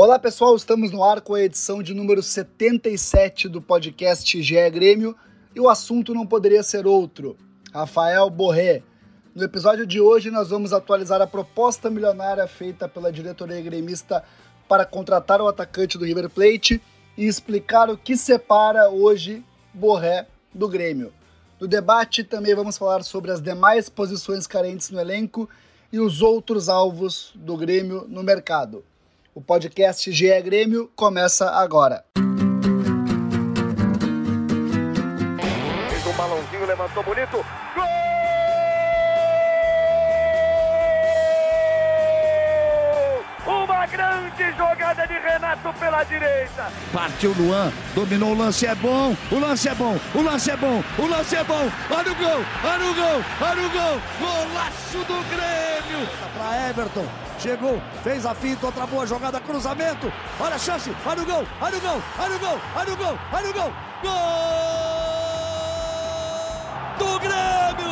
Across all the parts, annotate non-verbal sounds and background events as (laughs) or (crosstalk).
Olá pessoal, estamos no ar com a edição de número 77 do podcast GE Grêmio e o assunto não poderia ser outro. Rafael Borré. No episódio de hoje nós vamos atualizar a proposta milionária feita pela diretoria gremista para contratar o atacante do River Plate e explicar o que separa hoje Borré do Grêmio. No debate também vamos falar sobre as demais posições carentes no elenco e os outros alvos do Grêmio no mercado. O podcast GE Grêmio começa agora. Fez um balãozinho, levantou bonito. Gol! Uma grande jogada de Renato pela direita. Partiu Luan, dominou o lance, é bom, o lance é bom, o lance é bom, o lance é bom. Olha o gol, olha o gol, olha o gol. Golaço do Grêmio. Para Everton, chegou, fez a finta, outra boa jogada, cruzamento. Olha a chance, olha o gol, olha o gol, olha o gol, olha o gol, olha o gol. Gol do Grêmio!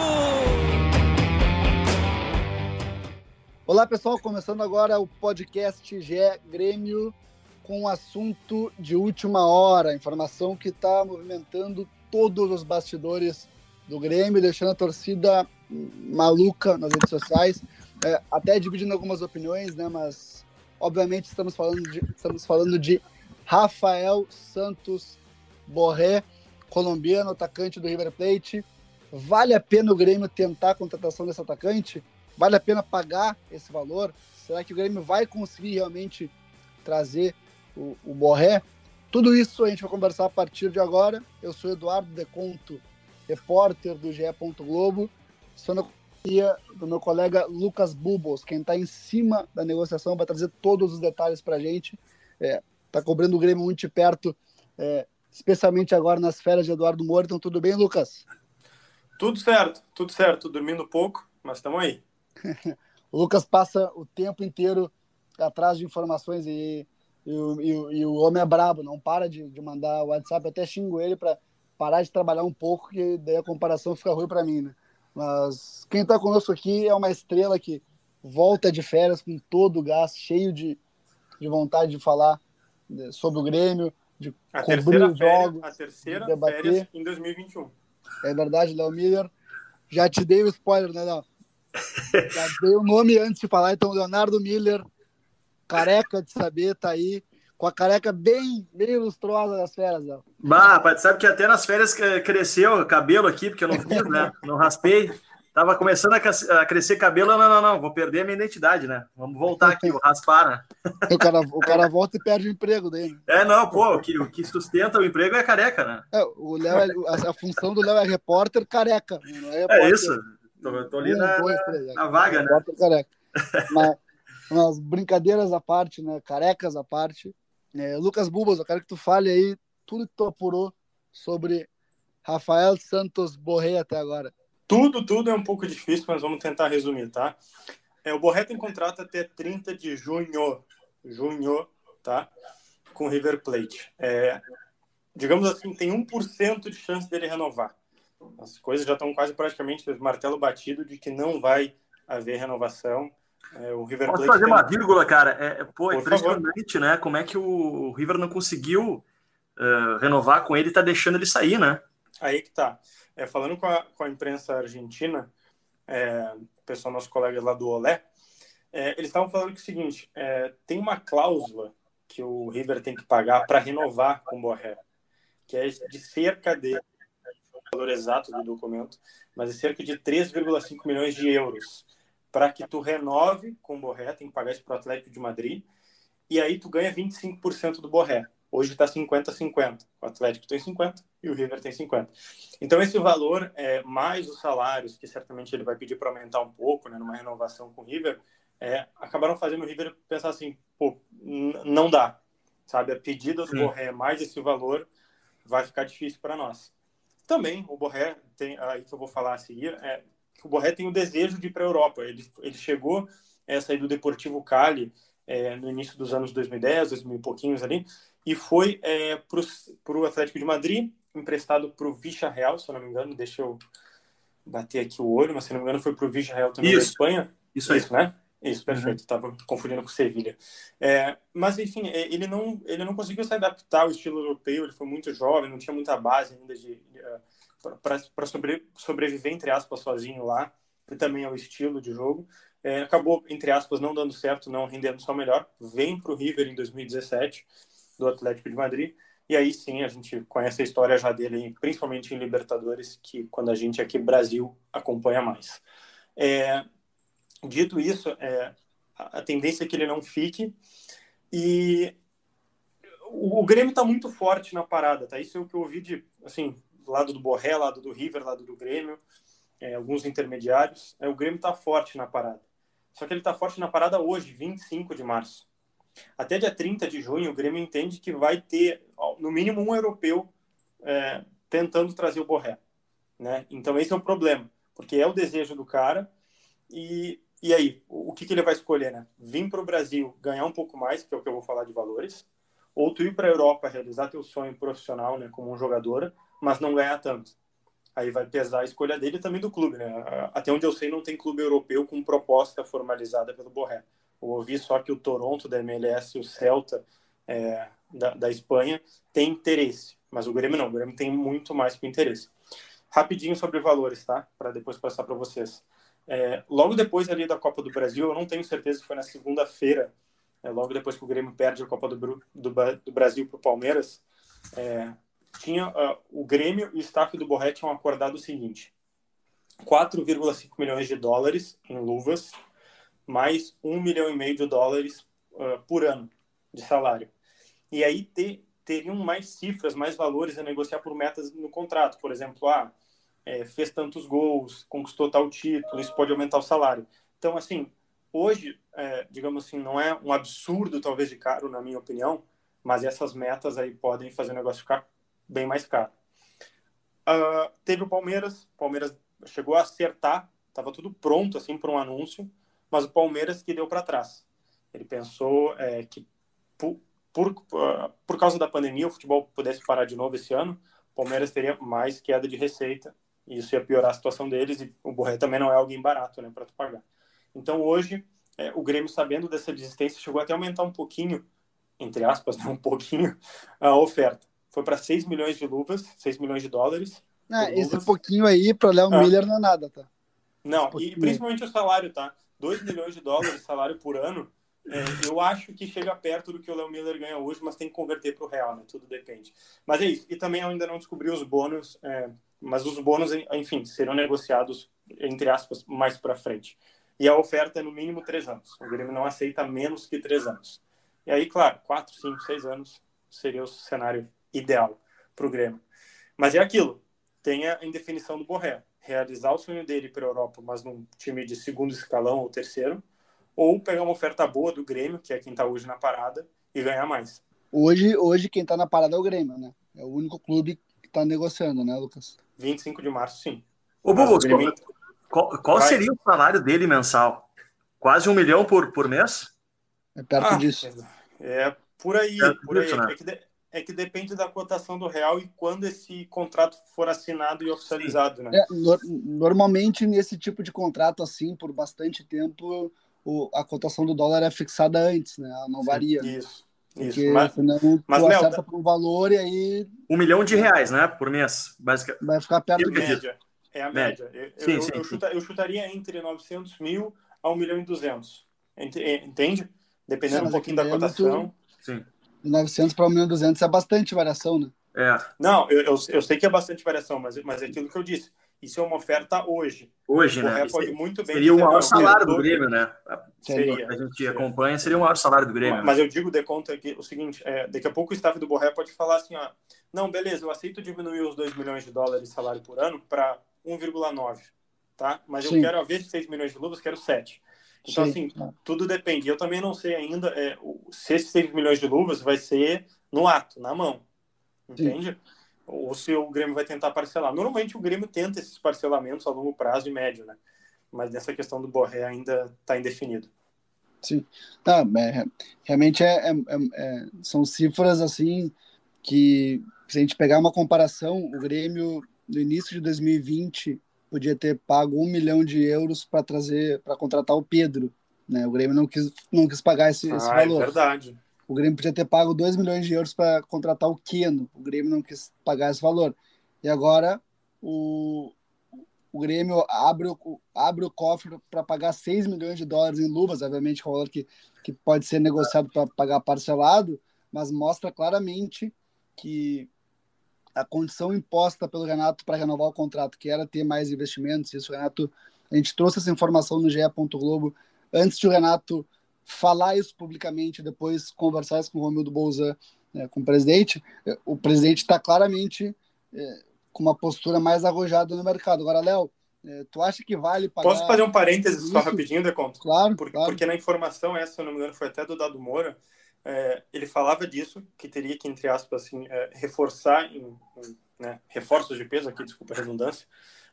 Olá pessoal, começando agora o podcast GE Grêmio com um assunto de última hora, informação que está movimentando todos os bastidores do Grêmio, deixando a torcida maluca nas redes sociais, é, até dividindo algumas opiniões, né? Mas obviamente estamos falando de, estamos falando de Rafael Santos Borré, colombiano, atacante do River Plate. Vale a pena o Grêmio tentar a contratação desse atacante? Vale a pena pagar esse valor? Será que o Grêmio vai conseguir realmente trazer o, o Borré? Tudo isso a gente vai conversar a partir de agora. Eu sou Eduardo Deconto, repórter do GE. Globo. Estou na do meu colega Lucas Bubos, quem está em cima da negociação, vai trazer todos os detalhes para a gente. Está é, tá cobrando o Grêmio muito de perto, é, especialmente agora nas férias de Eduardo Moura. Então, tudo bem, Lucas? Tudo certo, tudo certo. Dormindo pouco, mas estamos aí. o (laughs) Lucas passa o tempo inteiro atrás de informações e, e, e, e o homem é brabo, não para de, de mandar WhatsApp. Eu até xingo ele para parar de trabalhar um pouco, que daí a comparação fica ruim para mim, né? Mas quem está conosco aqui é uma estrela que volta de férias com todo o gás, cheio de, de vontade de falar né, sobre o Grêmio, de a cobrir os jogos, a terceira de férias em 2021. É verdade, Léo Miller. Já te dei o spoiler, né, Léo? Já dei o nome antes de falar, então Leonardo Miller, careca de saber, tá aí, com a careca bem, bem lustrosa das férias. Léo. Bah, pai, sabe que até nas férias cresceu cabelo aqui, porque eu não fiz, né? (laughs) Não raspei. Tava começando a crescer cabelo, não, não, não, vou perder a minha identidade, né? Vamos voltar aqui, vou raspar, né? (laughs) O cara, o cara volta e perde o emprego dele. É, não, pô, o que, o que sustenta o emprego é careca, né? É, o Léo, é, a, a, função do Léo é repórter careca. Não é, repórter, é isso, tô, tô ali um, na, dois, três, na, vaga, né? Careca. Mas, mas, brincadeiras à parte, né? Carecas à parte. É, Lucas Bubas, eu quero que tu fale aí tudo que tu apurou sobre Rafael Santos Borré até agora. Tudo, tudo é um pouco difícil, mas vamos tentar resumir, tá? É, o Borré tem contrato até 30 de junho, junho, tá? Com o River Plate. É, digamos assim, tem 1% de chance dele renovar. As coisas já estão quase praticamente martelo batido de que não vai haver renovação. É, o River Posso Plate fazer tem... uma vírgula, cara? É, pô, é impressionante, favor. né? Como é que o River não conseguiu uh, renovar com ele e tá deixando ele sair, né? Aí que tá. É, falando com a, com a imprensa argentina, é, o pessoal, nosso colega lá do Olé, é, eles estavam falando que é o seguinte: é, tem uma cláusula que o River tem que pagar para renovar com o Borré, que é de cerca de o valor exato do documento, mas é cerca de 3,5 milhões de euros. Para que tu renove com o Borré, tem que pagar isso para o Atlético de Madrid, e aí tu ganha 25% do Borré. Hoje está 50-50. O Atlético tem 50 e o River tem 50. Então, esse valor, é, mais os salários, que certamente ele vai pedir para aumentar um pouco, né, numa renovação com o River, é, acabaram fazendo o River pensar assim: pô, não dá. Sabe, a pedida do Sim. Borré mais esse valor vai ficar difícil para nós. Também, o Borré, tem, aí que eu vou falar a seguir, é que o Borré tem o desejo de ir para a Europa. Ele, ele chegou a sair do Deportivo Cali é, no início dos anos 2010, 2000 e pouquinhos ali, e foi é, para o Atlético de Madrid, emprestado para o Vicha Real, se eu não me engano, deixa eu bater aqui o olho, mas se não me engano foi para o Vicha Real também Isso. da Espanha. Isso, Isso né? Isso, perfeito. Estava uhum. confundindo com Sevilha. É, mas, enfim, é, ele não, ele não conseguiu se adaptar ao estilo europeu. Ele foi muito jovem, não tinha muita base ainda de, de para sobre, sobreviver, entre aspas, sozinho lá. E também é o estilo de jogo. É, acabou, entre aspas, não dando certo, não rendendo só melhor. Vem para o River em 2017, do Atlético de Madrid. E aí sim, a gente conhece a história já dele, principalmente em Libertadores, que quando a gente aqui Brasil acompanha mais. É, dito isso, é, a tendência é que ele não fique. E o, Grêmio está muito forte na parada, tá? Isso é o que eu ouvi de, assim, lado do Borré, lado do River, lado do Grêmio, é, alguns intermediários. É, o Grêmio está forte na parada. Só que ele está forte na parada hoje, 25 de março. Até dia 30 de junho, o Grêmio entende que vai ter, no mínimo, um europeu é, tentando trazer o Borré. Né? Então, esse é o problema, porque é o desejo do cara. E, e aí, o, o que, que ele vai escolher? Né? Vir para o Brasil ganhar um pouco mais, que é o que eu vou falar de valores, ou tu ir para a Europa realizar teu sonho profissional né, como um jogador, mas não ganhar tanto. Aí vai pesar a escolha dele e também do clube. Né? Até onde eu sei, não tem clube europeu com proposta formalizada pelo Borré. Eu ouvi só que o Toronto da MLS e o Celta é, da, da Espanha tem interesse, mas o Grêmio não. O Grêmio tem muito mais que interesse. Rapidinho sobre valores, tá? Para depois passar para vocês. É, logo depois ali da Copa do Brasil, eu não tenho certeza se foi na segunda-feira, é, logo depois que o Grêmio perde a Copa do, do, do Brasil para o Palmeiras, é, tinha uh, o Grêmio e o staff do Borré tinham acordado o seguinte: 4,5 milhões de dólares em luvas mais um milhão e meio de dólares uh, por ano de salário. E aí ter, teriam mais cifras, mais valores a negociar por metas no contrato. Por exemplo, ah, é, fez tantos gols, conquistou tal título, isso pode aumentar o salário. Então, assim, hoje, é, digamos assim, não é um absurdo, talvez, de caro, na minha opinião, mas essas metas aí podem fazer o negócio ficar bem mais caro. Uh, teve o Palmeiras, o Palmeiras chegou a acertar, estava tudo pronto, assim, para um anúncio, mas o Palmeiras que deu para trás. Ele pensou é, que por, por, por causa da pandemia o futebol pudesse parar de novo esse ano, o Palmeiras teria mais queda de receita e isso ia piorar a situação deles e o Borré também não é alguém barato, né, para tu pagar. Então hoje é, o Grêmio sabendo dessa desistência chegou até a aumentar um pouquinho, entre aspas, (laughs) né, um pouquinho a oferta. Foi para 6 milhões de luvas, 6 milhões de dólares. Ah, esse pouquinho aí para o Léo ah. Miller não é nada, tá? Não, e principalmente o salário, tá? 2 milhões de dólares de salário por ano, é, eu acho que chega perto do que o Léo Miller ganha hoje, mas tem que converter para o real, né? Tudo depende. Mas é isso. E também eu ainda não descobri os bônus, é, mas os bônus, enfim, serão negociados, entre aspas, mais para frente. E a oferta é no mínimo três anos. O Grêmio não aceita menos que três anos. E aí, claro, quatro, cinco, seis anos seria o cenário ideal para o Grêmio. Mas é aquilo. Tem a indefinição do Borré realizar o sonho dele para a Europa, mas num time de segundo escalão ou terceiro, ou pegar uma oferta boa do Grêmio, que é quem está hoje na parada, e ganhar mais. Hoje, hoje quem está na parada é o Grêmio, né? É o único clube que está negociando, né, Lucas? 25 de março, sim. Ô, Bubu, Grêmio... qual, qual seria o salário dele mensal? Quase um milhão por, por mês? É perto ah, disso. É, por aí, é, por aí. Né? É, que de, é que depende da cotação do real e quando esse contrato for assinado e oficializado, né? É, no, normalmente, nesse tipo de contrato, assim, por bastante tempo, o, a cotação do dólar é fixada antes, né? Ela não Sim, varia. Isso. Porque isso. Mas, senão mas, tu acerta por um valor e aí... Um milhão de reais, né? Por mês, basicamente. Vai ficar perto disso. Média. É a média. média. Eu, sim, eu, sim, eu, chuta, eu, chutaria entre 900 mil a 1 milhão e 200. Entende? Dependendo sim, um pouquinho da cotação. Sim de 900 para 1.200 é bastante variação, né? É. Não, eu, eu, eu, sei que é bastante variação, mas, mas é aquilo que eu disse. Isso é uma oferta hoje. Hoje, né? Pode muito bem seria o maior salário do Grêmio, né? Seria. A gente acompanha, seria o maior salário do Grêmio. Mas, eu digo de conta que o seguinte, é, daqui a pouco o staff do Borré pode falar assim, ó, não, beleza, eu aceito diminuir os 2 milhões de dólares de salário por ano para 1,9, tá? Mas Sim. eu quero, ao invés de 6 milhões de luvas, quero 7. Então, Sim. assim, tudo depende. Eu também não sei ainda é, se esses 6 milhões de luvas vai ser no ato, na mão. Entende? Sim. Ou se o Grêmio vai tentar parcelar. Normalmente o Grêmio tenta esses parcelamentos a longo prazo e médio, né? Mas nessa questão do Borré ainda está indefinido. Sim. Tá, é, realmente é, é, é, são cifras assim que se a gente pegar uma comparação, o Grêmio no início de 2020 podia ter pago um milhão de euros para trazer, para contratar o Pedro, Né? O Grêmio não quis, não quis pagar esse, esse Ah, é valor. verdade. O Grêmio podia ter pago 2 milhões de euros para contratar o Keno. O Grêmio não quis pagar esse valor. E agora o, o Grêmio abre o, abre o cofre para pagar 6 milhões de dólares em luvas, obviamente, com valor que, que pode ser negociado para pagar parcelado, mas mostra claramente que a condição imposta pelo Renato para renovar o contrato, que era ter mais investimentos, isso o Renato, a gente trouxe essa informação no GE. Globo antes de o Renato falar isso publicamente, depois conversar isso com o Romildo Bolzan, né, com o presidente, o presidente está claramente é, com uma postura mais arrojada no mercado. Agora, Léo, é, tu acha que vale pagar... Posso fazer um parênteses isso? só rapidinho, Deconto? Claro, Porque, claro. porque na informação essa, se não me engano, foi até do Dado Moura, é, ele falava disso, que teria que, entre aspas, assim, reforçar, em, em, né, reforços de peso aqui, desculpa a redundância,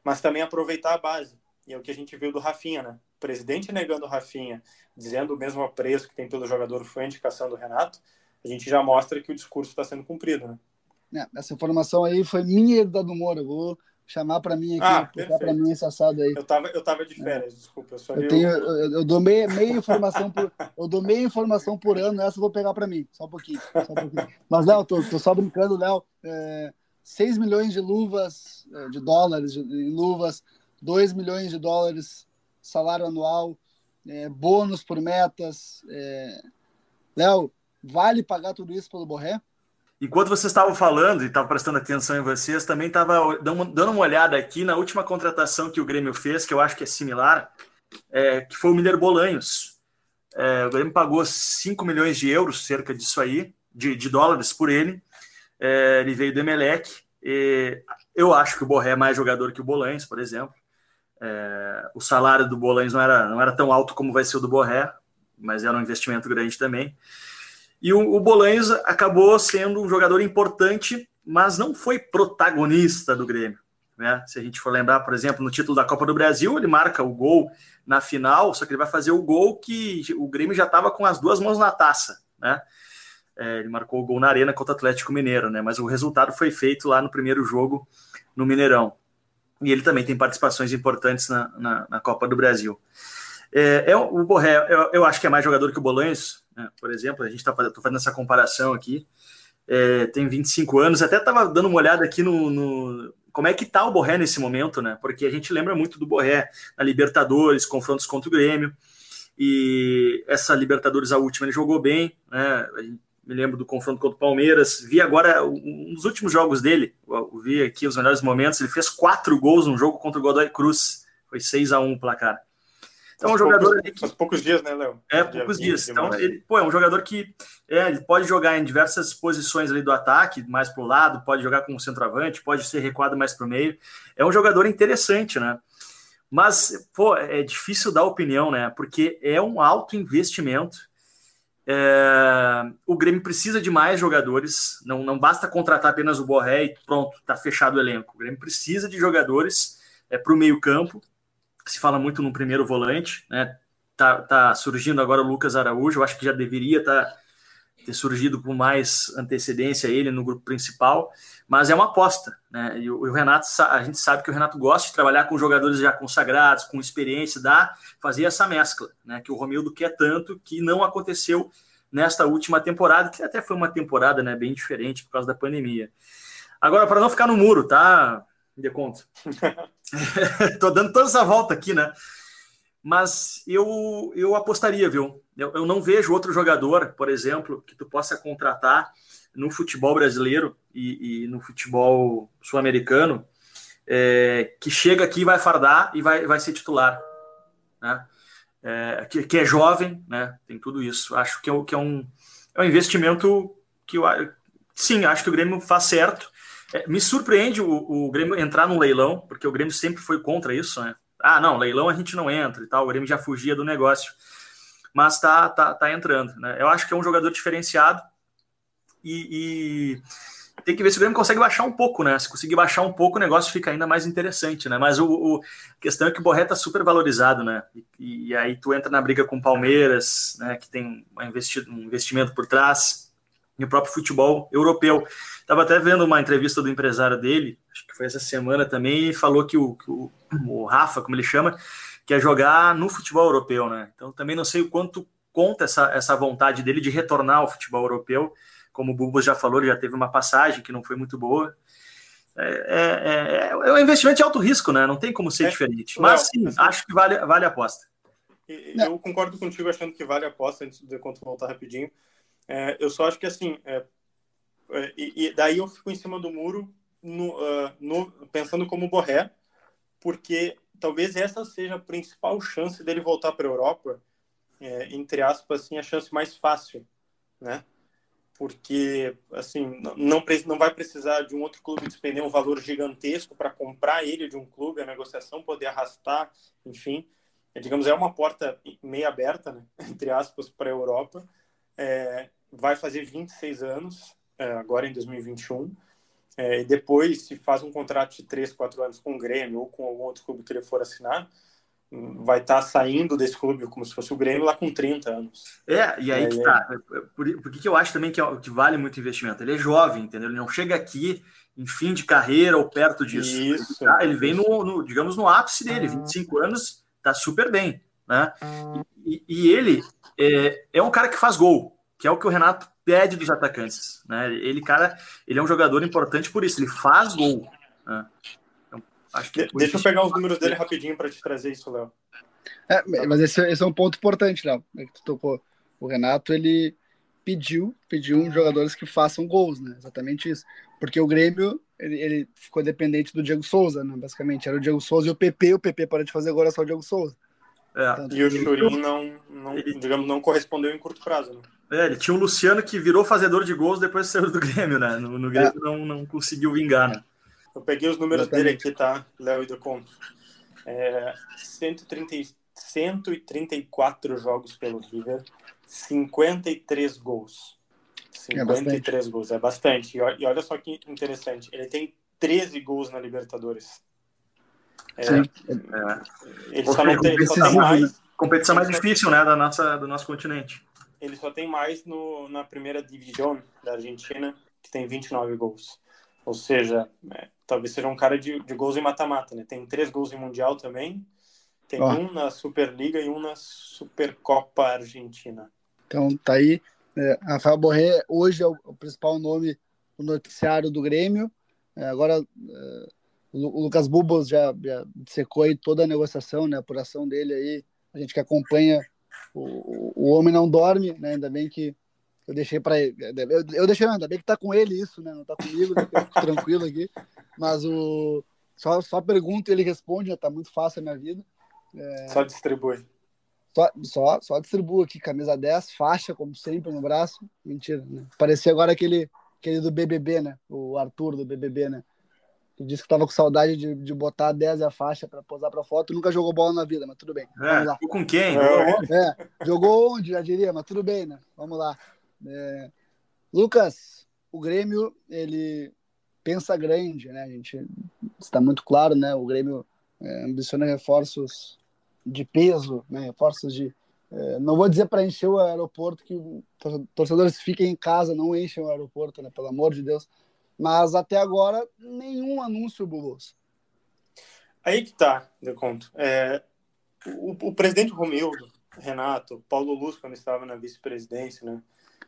mas também aproveitar a base. E é o que a gente viu do Rafinha, né? O presidente negando o Rafinha, dizendo o mesmo apreço que tem pelo jogador foi a indicação do Renato, a gente já mostra que o discurso está sendo cumprido, né? É, essa informação aí foi minha e do. Eu vou chamar para mim aqui, Ah, para mim esse assado aí. Eu tava, eu tava de férias, desculpa. Eu, só Eu, tenho, eu, eu dou meia, meia informação por, eu dou meia informação por ano, essa eu vou pegar para mim, só um pouquinho. Só um pouquinho. Mas, Léo, tô, tô só brincando, Léo. É, 6 milhões de luvas, é, de dólares em luvas, 2 milhões de dólares salário anual, é, bônus por metas. É... Léo, vale pagar tudo isso pelo Borré? Enquanto vocês estavam falando e estava prestando atenção em vocês, também estava dando uma olhada aqui na última contratação que o Grêmio fez, que eu acho que é similar, é, que foi o Miller Bolanhos. É, o Grêmio pagou 5 milhões de euros, cerca disso aí, de, de dólares por ele. É, ele veio do Emelec. Eu acho que o Borré é mais jogador que o Bolanhos, por exemplo. É, o salário do Bolanhos não era, não era tão alto como vai ser o do Borré, mas era um investimento grande também. E o, o Bolanhos acabou sendo um jogador importante, mas não foi protagonista do Grêmio. Né? Se a gente for lembrar, por exemplo, no título da Copa do Brasil, ele marca o gol na final, só que ele vai fazer o gol que o Grêmio já estava com as duas mãos na taça. Né? É, ele marcou o gol na Arena contra o Atlético Mineiro, né? mas o resultado foi feito lá no primeiro jogo no Mineirão. E ele também tem participações importantes na, na, na Copa do Brasil. É, é, o Borré, eu, eu, acho que é mais jogador que o Bolanhos, né? por exemplo, a gente está fazendo, fazendo, essa comparação aqui, é, tem 25 anos, até estava dando uma olhada aqui no, no, como é que está o Borré nesse momento, né? Porque a gente lembra muito do Borré na Libertadores, confrontos contra o Grêmio, e essa Libertadores, a última, ele jogou bem, né? Me lembro do confronto contra o Palmeiras. Vi agora um dos últimos jogos dele, vi aqui os melhores momentos. Ele fez quatro gols no jogo contra o Godoy Cruz, foi 6 a 1 o placar. Então, é um jogador poucos, que... Faz poucos dias, né, Léo? É, poucos dias. Então, ele pô, é um jogador que é, ele pode jogar em diversas posições ali do ataque, mais para o lado, pode jogar como centroavante, pode ser recuado mais para o meio. É um jogador interessante, né? Mas, pô, é difícil dar opinião, né? Porque é um alto investimento. É... O Grêmio precisa de mais jogadores. Não, não basta contratar apenas o Borré e pronto, tá fechado o elenco. O Grêmio precisa de jogadores é, para o meio-campo se fala muito no primeiro volante, né? Tá, tá surgindo agora o Lucas Araújo, eu acho que já deveria tá, ter surgido com mais antecedência ele no grupo principal, mas é uma aposta, né? E o, Renato, a gente sabe que o Renato gosta de trabalhar com jogadores já consagrados, com experiência, dá fazer essa mescla, né? Que o Romildo quer tanto que não aconteceu nesta última temporada, que até foi uma temporada, né, bem diferente por causa da pandemia. Agora, para não ficar no muro, tá? Me dê conta. Tô dando toda essa volta aqui, né? Mas eu, eu apostaria, viu? Eu, eu não vejo outro jogador, por exemplo, que tu possa contratar no futebol brasileiro e, e no futebol sul-americano é, que chega aqui, vai fardar e vai, vai ser titular. Né? É, que, que, é jovem, né? Tem tudo isso. Acho que é, que é, um, é um investimento que eu sim, acho que o Grêmio faz certo. É, me surpreende o, o, Grêmio entrar num leilão, porque o Grêmio sempre foi contra isso, né? Ah, não, leilão a gente não entra e tal, o Grêmio já fugia do negócio. Mas tá, tá, tá entrando, né? Eu acho que é um jogador diferenciado e, e, tem que ver se o Grêmio consegue baixar um pouco, né? Se conseguir baixar um pouco, o negócio fica ainda mais interessante, né? Mas o, o a questão é que o Borré tá super valorizado, né? E, e, aí tu entra na briga com o Palmeiras, né? Que tem um, investi um investimento por trás, e o próprio futebol europeu. Estava até vendo uma entrevista do empresário dele, acho que foi essa semana também, e falou que o, que o, o Rafa, como ele chama, que é jogar no futebol europeu, né? Então também não sei o quanto conta essa, essa vontade dele de retornar ao futebol europeu. Como o Bubos já falou, ele já teve uma passagem que não foi muito boa. É, é, é, é um investimento de alto risco, né? Não tem como ser é, diferente. Mas sim, acho que vale, vale a aposta. Eu concordo contigo achando que vale a aposta, antes de conto voltar rapidinho. É, eu só acho que assim, é, e, e, daí eu fico em cima do muro no, uh, no, pensando como Borré, porque talvez essa seja a principal chance dele voltar para a Europa, é, entre aspas, assim, a chance mais fácil, né? Porque, assim, não, não vai precisar de um outro clube despender um valor gigantesco para comprar ele de um clube, a negociação poder arrastar, enfim. É, digamos, é uma porta meio aberta, né? (laughs) entre aspas, para a Europa. É, vai fazer 26 anos, é, agora em 2021. É, e depois, se faz um contrato de 3, 4 anos com o Grêmio ou com algum outro clube que ele for assinar, vai estar tá saindo desse clube como se fosse o Grêmio lá com 30 anos. É, e aí é, que tá. Por, por que, que eu acho também que, é, que vale muito investimento? Ele é jovem, entendeu? Ele não chega aqui em fim de carreira ou perto disso. Isso, ele, tá, ele vem no, no, digamos, no ápice dele, 25 anos, tá super bem, né? E, e ele é, é um cara que faz gol, que é o que o Renato pede dos atacantes. Né? Ele, cara, ele é um jogador importante por isso, ele faz gol. Né? Então, acho que Deixa eu pegar os números dele rapidinho para te trazer isso, Léo. É, mas esse, esse, é um ponto importante, Léo. É que tu tocou. O Renato, ele pediu, pediu jogadores que façam gols, né? Exatamente isso. Porque o Grêmio, ele, ele ficou dependente do Diego Souza, né? Basicamente, era o Diego Souza e o PP. O PP para de fazer agora é só o Diego Souza. É. e o Churin não, não, digamos, não correspondeu em curto prazo, né? É, ele tinha o Luciano que virou fazedor de gols depois de sair do Grêmio, né? No, no Grêmio é. não, não conseguiu vingar, né? Eu peguei os números dele aqui, tá, Léo e do Conto. É, 130, 134 jogos pelo River, 53 gols. 53 é gols, é bastante. E olha só que interessante, ele tem 13 gols na Libertadores. É, Sim. É. Ele só não tem, só tem mais. Competição mais difícil, né, da nossa, do nosso continente ele só tem mais no, na primeira divisão da Argentina, que tem 29 gols. Ou seja, é, talvez seja um cara de, de gols em mata-mata, né? Tem três gols em Mundial também, tem oh. um na Superliga e um na Supercopa Argentina. Então, tá aí. É, Rafael Borré hoje é o, o, principal nome do noticiário do Grêmio. É, agora, é, o Lucas Bubos já, já secou aí toda a negociação, né, a apuração dele aí. A gente que acompanha o, o homem não dorme, né? Ainda bem que eu deixei para ele. Eu, eu deixei, ainda bem que tá com ele isso, né? Não tá comigo, né? eu fico tranquilo aqui. Mas o só, só pergunta e ele responde, já tá muito fácil a minha vida. É... Só distribui. Só, só, só distribuo aqui, camisa 10, faixa, como sempre, no braço. Mentira, né? Parecia agora aquele, aquele do BBB, né? O Arthur do BBB, né? Que disse que estava com saudade de, de botar a 10 e a faixa para posar para foto. Nunca jogou bola na vida, mas tudo bem. É, Vamos lá. Com quem? É, jogou onde, já diria, mas tudo bem, né? Vamos lá. É, Lucas, o Grêmio, ele pensa grande, né? A gente está muito claro, né? O Grêmio é, ambiciona reforços de peso, né? Reforços de. É, não vou dizer para encher o aeroporto que torcedores fiquem em casa, não enchem o aeroporto, né? Pelo amor de Deus mas até agora, nenhum anúncio, Bulos. Aí que tá, de conto. É, o, o, presidente Romildo, Renato, Paulo Luz, quando estava na vice-presidência, né?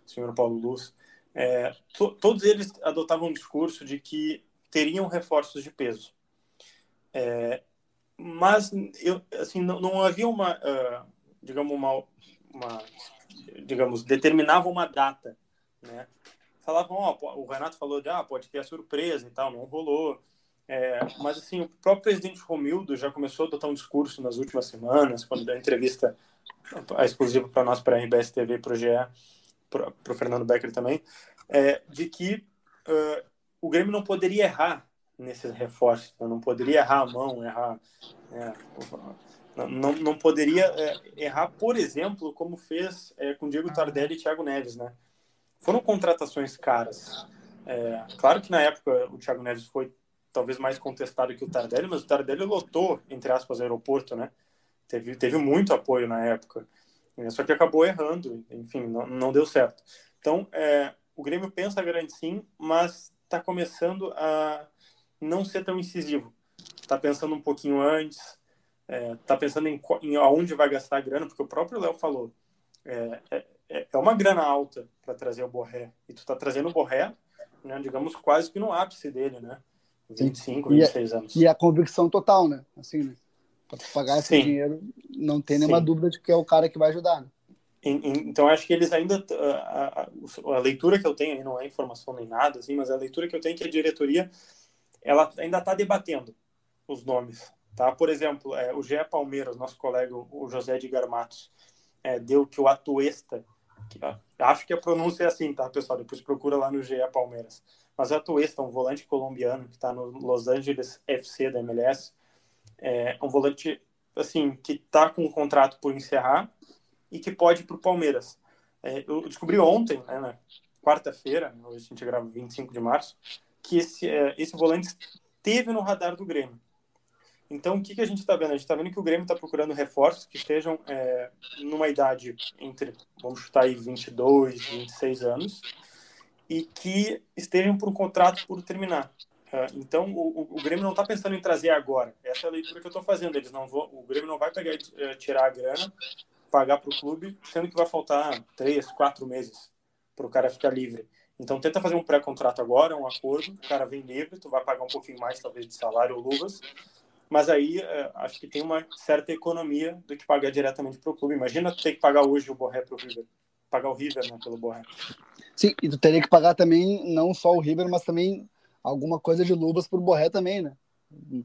O senhor Paulo Luz, é, to, todos eles adotavam um discurso de que teriam reforços de peso. É, mas eu, assim, não, não havia uma, uh, digamos, uma, uma, digamos, determinava uma data, né? Falavam, ó, o Renato falou de, ah, pode ter a surpresa e tal, não rolou. É, mas, assim, o próprio presidente Romildo já começou a adotar um discurso nas últimas semanas, quando deu entrevista exclusiva para nós, para a RBS TV, para o GE, para o Fernando Becker também, é, de que uh, o Grêmio não poderia errar nesses reforços, né? não poderia errar a mão, errar... É, não, não poderia é, errar, por exemplo, como fez é, com Diego Tardelli e Thiago Neves, né? Foram contratações caras. É, claro que na época o Thiago Neves foi talvez mais contestado que o Tardelli, mas o Tardelli lotou, entre aspas, o aeroporto, né? Teve, teve muito apoio na época. É, só que acabou errando, enfim, não, não deu certo. Então, é, o Grêmio pensa grande sim, mas está começando a não ser tão incisivo. Está pensando um pouquinho antes, é, tá pensando em, em aonde vai gastar a grana, porque o próprio Léo falou, é, é, é, é uma grana alta para trazer o Borré, e tu tá trazendo o Borré, né, digamos, quase que no ápice dele, né? 25, Sim. 26 e a, anos. E a convicção total, né? Assim, né? Para pagar esse Sim. dinheiro, não tem nenhuma Sim. dúvida de que é o cara que vai ajudar. Né? Então, acho que eles ainda. A, a, a, leitura que eu tenho, não é informação nem nada, assim, mas a leitura que eu tenho é que a diretoria ela ainda está debatendo os nomes. Tá? Por exemplo, é, o Gé Palmeiras, nosso colega, o José de Garmatos, é, deu que o Atuesta, acho que a pronúncia é assim, tá, pessoal? Depois procura lá no GE Palmeiras. Mas o Atuesta, um volante colombiano que está no Los Angeles FC da MLS, é um volante assim que está com um contrato por encerrar e que pode ir para o Palmeiras. É, eu descobri ontem, né, quarta-feira, hoje a gente grava 25 de março, que esse, é, esse volante esteve no radar do Grêmio. Então, o que, que a gente está vendo? A gente está vendo que o Grêmio está procurando reforços que estejam é, numa idade entre, vamos chutar aí, 22, 26 anos, e que estejam por um contrato por terminar. Uh, então, o, o, Grêmio não está pensando em trazer agora. Essa é a leitura que eu estou fazendo. Eles não vão, o Grêmio não vai pegar, uh, tirar a grana, pagar para o clube, sendo que vai faltar três, quatro meses para o cara ficar livre. Então, tenta fazer um pré-contrato agora, um acordo. O cara vem livre, tu vai pagar um pouquinho mais, talvez, de salário ou luvas. Mas aí, uh, acho que tem uma certa economia do que pagar diretamente para o clube. Imagina ter que pagar hoje o Borré para o River. Pagar o River né, pelo Borré. Sim, e tu teria que pagar também, não só o River, mas também alguma coisa de luvas por Borré também, né?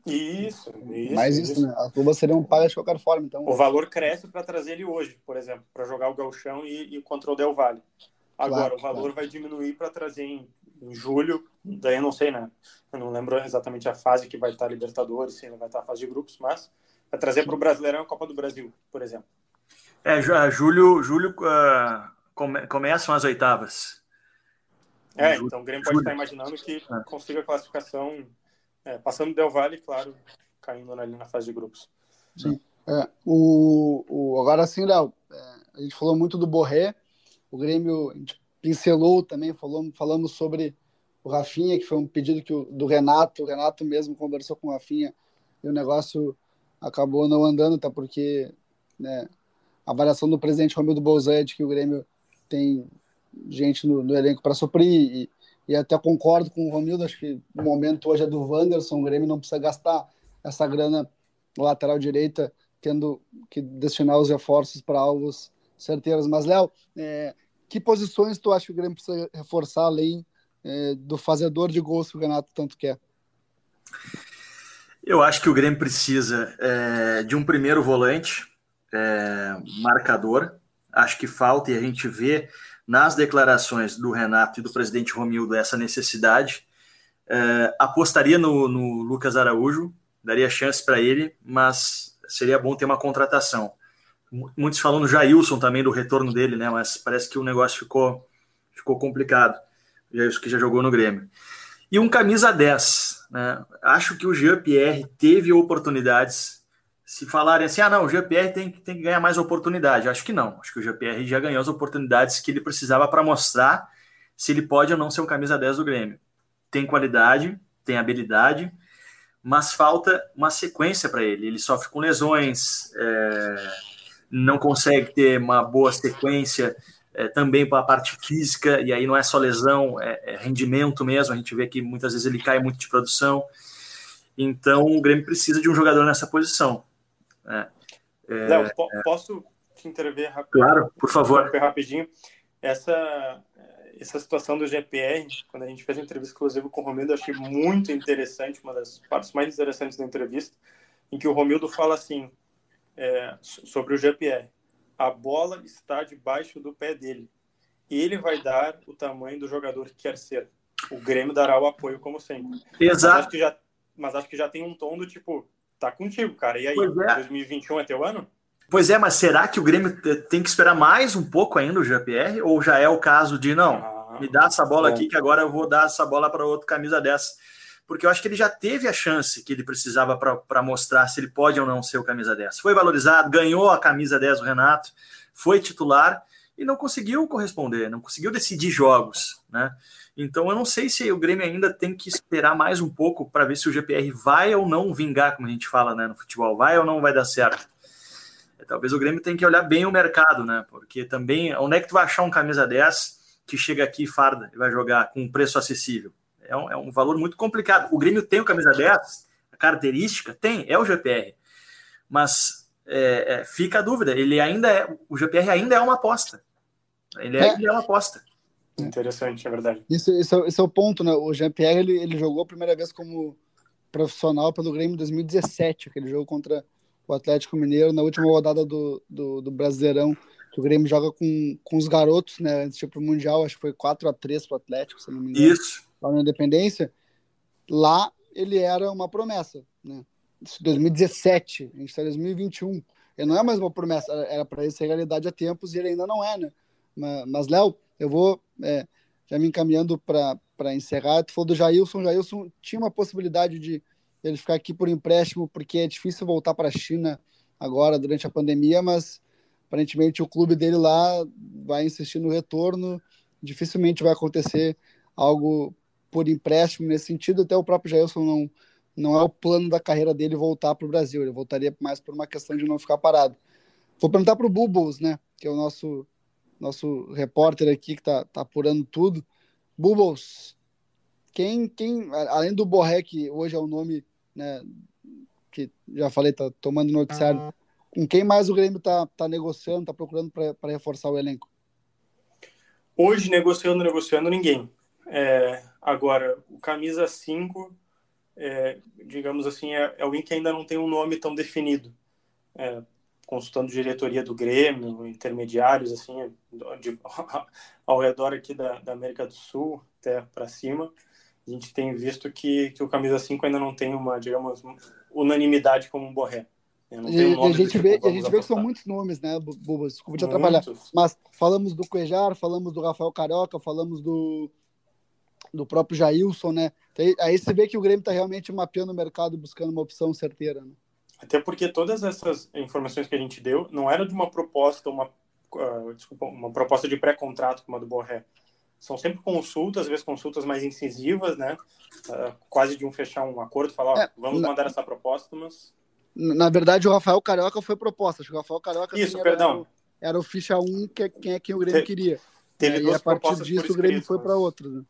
Isso, isso. Mais isso, isso, né? As luvas seriam pagas de qualquer forma. Então... O valor cresce para trazer ele hoje, por exemplo, para jogar o Galchão e, e contra o Del Valle. Agora, claro, o valor claro. vai diminuir para trazer em, em, julho, daí eu não sei, né? Eu não lembro exatamente a fase que vai estar a Libertadores, se ainda vai estar a fase de grupos, mas vai trazer para o Brasileirão a Copa do Brasil, por exemplo. É, julho, julho uh, come, começam as oitavas. É, então o Grêmio pode estar imaginando que é. consiga a classificação é, passando Del Valle, claro, caindo ali na fase de grupos. Sim. É, o, o, agora sim, Léo, é, a gente falou muito do Borré, o Grêmio pincelou também, falou, falamos sobre o Rafinha, que foi um pedido que o, do Renato, o Renato mesmo conversou com o Rafinha e o negócio acabou não andando, tá? Porque né, a avaliação do presidente Romildo Bolzan é de que o Grêmio tem gente no, no elenco para suprir. E, e, até concordo com o Romildo, acho que o momento hoje é do Wanderson. O Grêmio não precisa gastar essa grana lateral direita, tendo que destinar os reforços para alvos certeiros. Mas, Léo, é, que posições tu acha que o Grêmio precisa reforçar além é, do fazedor de gols que o Renato tanto quer? Eu acho que o Grêmio precisa é, de um primeiro volante é, marcador. Acho que falta e a gente vê nas declarações do Renato e do presidente Romildo essa necessidade. É, apostaria no, no, Lucas Araújo, daria chance para ele, mas seria bom ter uma contratação. Muitos falam no Jailson também, do retorno dele, né? Mas parece que o negócio ficou, ficou complicado. Jailson que já jogou no Grêmio. E um camisa 10. Né? Acho que o Jean-Pierre teve oportunidades se falarem assim, ah, não, o GPR tem, tem que ganhar mais oportunidade. Acho que não. Acho que o GPR já ganhou as oportunidades que ele precisava para mostrar se ele pode ou não ser um camisa 10 do Grêmio. Tem qualidade, tem habilidade, mas falta uma sequência para ele. Ele sofre com lesões, é, não consegue ter uma boa sequência é, também para a parte física, e aí não é só lesão, é, é rendimento mesmo. A gente vê que muitas vezes ele cai muito de produção. Então o Grêmio precisa de um jogador nessa posição. É, é, Léo, po é. posso te intervir rapidinho? Claro, por favor. Rapidinho. Essa, essa situação do GPR, quando a gente fez a entrevista exclusiva com o Romildo, eu achei muito interessante, uma das partes mais interessantes da entrevista, em que o Romildo fala assim, é, sobre o GPR. A bola está debaixo do pé dele. E ele vai dar o tamanho do jogador que quer ser. O Grêmio dará o apoio, como sempre. Exato. Mas acho que já, mas acho que já tem um tom do tipo, tá contigo, cara. E aí, é. 2021 é teu ano? Pois é, mas será que o Grêmio tem que esperar mais um pouco ainda o GPR? Ou já é o caso de, não, ah, me dá essa bola bom. aqui que agora eu vou dar essa bola para outro camisa dessa? Porque eu acho que ele já teve a chance que ele precisava para mostrar se ele pode ou não ser o camisa 10. Foi valorizado, ganhou a camisa 10 do Renato, foi titular e não conseguiu corresponder, não conseguiu decidir jogos. né? Então eu não sei se o Grêmio ainda tem que esperar mais um pouco para ver se o GPR vai ou não vingar, como a gente fala né, no futebol, vai ou não vai dar certo. É, talvez o Grêmio tenha que olhar bem o mercado, né? Porque também, onde é que tu vai achar um camisa 10 que chega aqui farda e vai jogar com um preço acessível? É um, é um valor muito complicado. O Grêmio tem o camisa 10, a característica tem, é o GPR. Mas é, é, fica a dúvida, ele ainda é, o GPR ainda é uma aposta. Ele é, é. é uma aposta. Interessante, é verdade. Isso, isso, é, esse é o ponto, né? O Jean-Pierre, ele, ele jogou a primeira vez como profissional pelo Grêmio em 2017, aquele jogo contra o Atlético Mineiro, na última rodada do, do, do Brasileirão, que o Grêmio joga com, com os garotos, né? Antes de ir pro Mundial, acho que foi 4 a 3 pro Atlético, se não me engano. Isso. Lá na Independência. Lá ele era uma promessa, né? Isso 2017, a gente está em 2021. Ele não é mais uma promessa, era para ele ser realidade há tempos e ele ainda não é, né? Mas, mas Léo, eu vou é, já me encaminhando para encerrar. Tu falou do Jailson. Jailson tinha uma possibilidade de ele ficar aqui por empréstimo, porque é difícil voltar para a China agora, durante a pandemia, mas aparentemente o clube dele lá vai insistir no retorno. Dificilmente vai acontecer algo por empréstimo nesse sentido. Até o próprio Jailson não, não é o plano da carreira dele voltar para o Brasil. Ele voltaria mais por uma questão de não ficar parado. Vou perguntar para o Bubbles, né? Que é o nosso nosso repórter aqui que está tá apurando tudo. Bubbles, quem, quem, além do Borré, que hoje é o nome, né, que já falei, tá tomando noticiário, com quem mais o Grêmio tá, tá negociando, tá procurando para reforçar o elenco? Hoje, negociando, negociando, ninguém. É, agora, o camisa 5, é, digamos assim, é, é alguém que ainda não tem um nome tão definido. É, consultando diretoria do Grêmio, intermediários, assim, de, (laughs) ao redor aqui da, da, América do Sul, até para cima, a gente tem visto que, que o Camisa 5 ainda não tem uma, digamos, unanimidade como um Borré. Um a gente tipo, vê, a gente vê que são muitos nomes, né, Bubas? Desculpa te atrapalhar. Mas falamos do Cuejar, falamos do Rafael Carioca, falamos do, do próprio Jailson, né? Aí você vê que o Grêmio está realmente mapeando o mercado, buscando uma opção certeira, né? Até porque todas essas informações que a gente deu não eram de uma proposta, uma, uh, desculpa, uma proposta de pré-contrato como a do Borré. São sempre consultas, às vezes consultas mais incisivas, né? Uh, quase de um fechar um acordo, falar, ó, é, vamos na, mandar essa proposta, mas... Na verdade, o Rafael Carioca foi proposta. Acho que o Rafael Carioca Isso, assim, perdão. Era, era, o ficha 1, que é quem é quem o Grêmio Te, queria. Teve é, duas e a partir disso o Grêmio foi para outra. Né?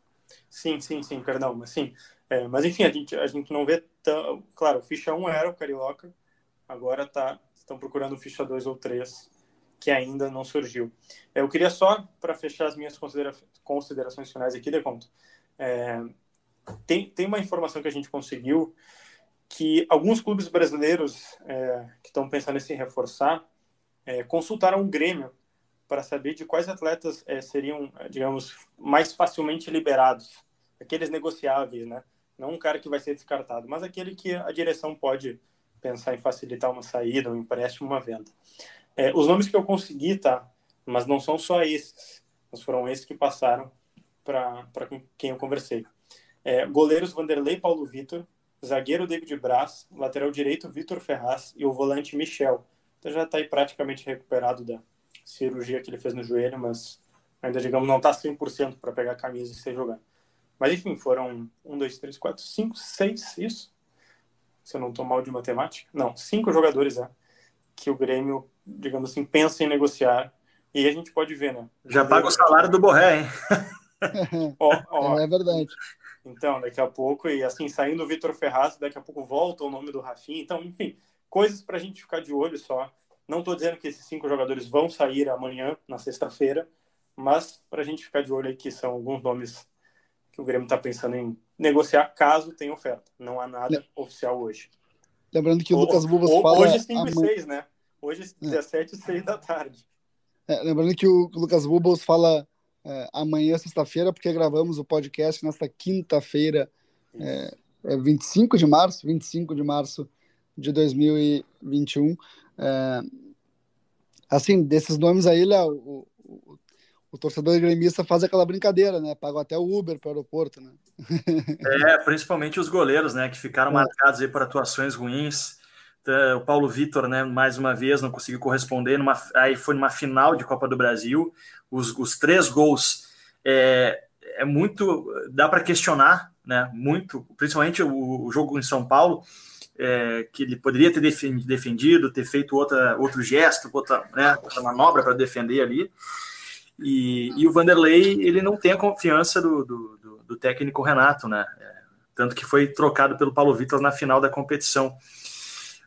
Sim, sim, sim, perdão. Mas sim, é, mas enfim, a gente, a gente não vê tão. Claro, ficha 1 era o Carioca, agora tá, estão procurando ficha 2 ou 3, que ainda não surgiu. Eu queria só, para fechar as minhas considera considerações finais aqui, de conta, é, tem, tem uma informação que a gente conseguiu que alguns clubes brasileiros é, que estão pensando em se reforçar é, consultaram o Grêmio para saber de quais atletas é, seriam, digamos, mais facilmente liberados, aqueles negociáveis, né? Não um cara que vai ser descartado, mas aquele que a direção pode pensar em facilitar uma saída, um empréstimo, uma venda. É, os nomes que eu consegui, tá? Mas não são só esses, mas foram esses que passaram para quem eu conversei. É, goleiros Vanderlei Paulo Vitor, zagueiro David Braz, lateral direito Vitor Ferraz e o volante Michel. Então já está aí praticamente recuperado da cirurgia que ele fez no joelho, mas ainda, digamos, não está 100% para pegar a camisa e ser jogando. Mas enfim, foram um, dois, três, quatro, cinco, seis, isso? se eu não estou mal de matemática, não, cinco jogadores é, que o Grêmio, digamos assim, pensa em negociar. E a gente pode ver, né? Já paga o salário do Borré, hein? (laughs) ó, ó. É verdade. Então, daqui a pouco, e assim, saindo o Vitor Ferraz, daqui a pouco volta o nome do Rafinha. Então, enfim, coisas para a gente ficar de olho só. Não estou dizendo que esses cinco jogadores vão sair amanhã, na sexta-feira, mas para a gente ficar de olho aí que são alguns nomes que o Grêmio está pensando em negociar caso tenha oferta. Não há nada oficial hoje. Lembrando que o, o Lucas Bubas fala... Hoje 5 e 6, né? Hoje 17 e 6 da tarde. É, lembrando que o Lucas Bubas fala é, amanhã, sexta-feira, porque gravamos o podcast nesta quinta-feira, é, é 25 de março, 25 de março de 2021. É, assim, desses nomes aí, Léo, o, o, o torcedor gremista faz aquela brincadeira, né? Paga até o Uber para o aeroporto, né? (laughs) é, principalmente os goleiros, né? Que ficaram é. marcados aí por atuações ruins. Então, o Paulo Vitor, né? Mais uma vez não conseguiu corresponder. Numa, aí foi numa final de Copa do Brasil. Os, os três gols é, é muito, dá para questionar, né? Muito, principalmente o, o jogo em São Paulo, é, que ele poderia ter defendido, ter feito outra, outro gesto, outra, né, outra manobra para defender ali. E, e, o Vanderlei ele não tem a confiança do, do, do técnico Renato, né? É, tanto que foi trocado pelo Paulo Vitor na final da competição.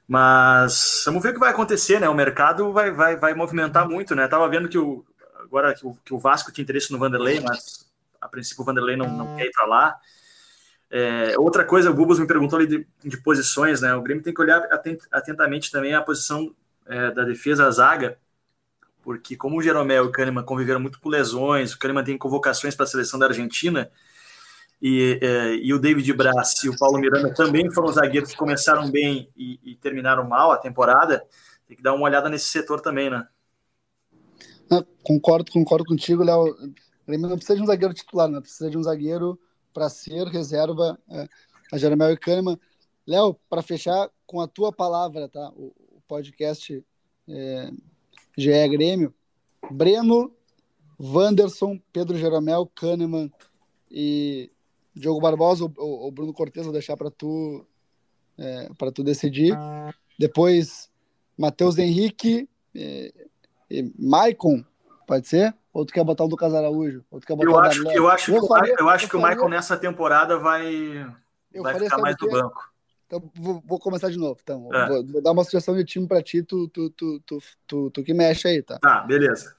Mas vamos ver o que vai acontecer, né? O mercado vai, vai, vai movimentar muito, né? Tava vendo que o, agora que o, que o Vasco tinha interesse no Vanderlei, mas a princípio o Vanderlei não, não quer ir para lá. É, outra coisa, o Bubos me perguntou ali de, de, posições, né? O Grêmio tem que olhar atent, atentamente também a posição é, da defesa, a zaga, porque como o Jeromel e o Kahneman conviveram muito com lesões, o Kahneman tem convocações para a seleção da Argentina, e, é, e o David Braz e o Paulo Miranda também foram zagueiros que começaram bem e, e, terminaram mal a temporada. Tem que dar uma olhada nesse setor também, né? Não, concordo, concordo contigo, Léo. O Grêmio não precisa de um zagueiro titular, não precisa de um zagueiro para ser reserva é, a Jeromel e Kahneman. Léo, para fechar com a tua palavra, tá? O, o podcast é, GE Grêmio. Breno, Wanderson, Pedro Jeromel, Kahneman e Diogo Barbosa ou, Bruno Cortes, vou deixar para tu é, para tu decidir. Depois Matheus Henrique e, e Maicon, pode ser? Ou tu quer botar o Lucas Araújo? Ou tu quer botar eu, acho, eu acho eu que, faria, eu acho que o Maicon nessa temporada vai, vai ficar mais do banco. Então vou, vou, começar de novo. Então, é. vou, vou, dar uma sugestão de time para ti, tu, tu, tu, tu, tu, tu, que mexe aí, tá? Tá, beleza.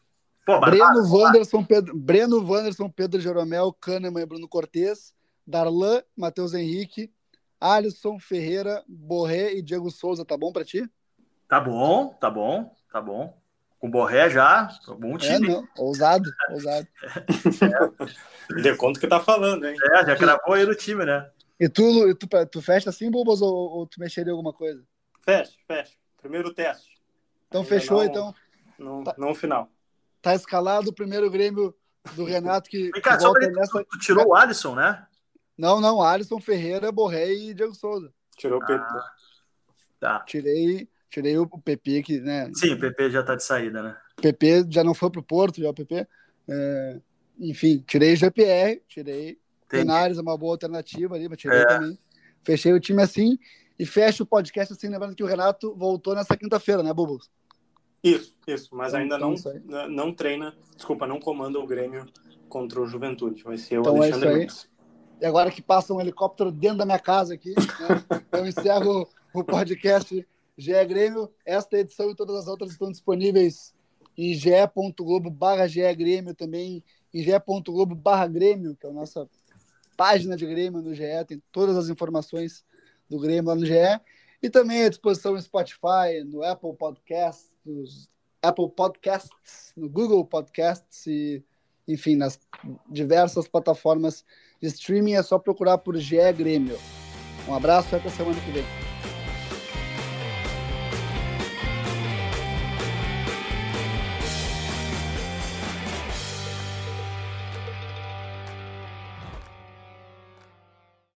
Pô, Breno, Wanderson, Pedro, Breno, Wanderson, Pedro Jeromel, Kahneman e Bruno Cortes. Darlan, Matheus Henrique, Alisson, Ferreira, Borré e Diego Souza, tá bom para ti? Tá bom, tá bom, tá bom. Com Borré já, bom é, time. É, não, ousado, ousado. (laughs) É. Dê conta que tá falando, hein? É, já cravou aí no time, né? E tu, tu, tu fecha assim, Bobos, ou, ou tu mexeria alguma coisa? Fecha, fecha. Primeiro teste. Então Ainda fechou, não, então. Não, tá, não final. Tá escalado o primeiro Grêmio do Renato que, Vem cá, que volta nessa... Tu tirou o Alisson, né? Não, não, Alisson Ferreira, Borré e Diego Souza. Tirou o. Ah, tá. Tirei, tirei o PP que, né? Sim, o PP já tá de saída, né? O PP já não foi pro Porto, já o PP. É, enfim, tirei o GPR, tirei Tenares, é uma boa alternativa ali, mas tirei é. também. Fechei o time assim e fecho o podcast assim, lembrando que o Renato voltou nessa quinta-feira, né, Bubus? Isso, isso, mas então, ainda não, então não treina, desculpa, não comanda o Grêmio contra o Juventude. Vai ser o então é Alexandre é e agora que passa um helicóptero dentro da minha casa aqui, né, eu encerro o podcast GE Grêmio. Esta edição e todas as outras estão disponíveis em ge.globo barra Grêmio, também em ge.globo barra Grêmio, que é a nossa página de Grêmio no GE, tem todas as informações do Grêmio lá no GE. E também à disposição no Spotify, no Apple Podcasts, nos Apple Podcasts, no Google Podcasts e, enfim, nas diversas plataformas de streaming é só procurar por GE Grêmio. Um abraço até semana que vem.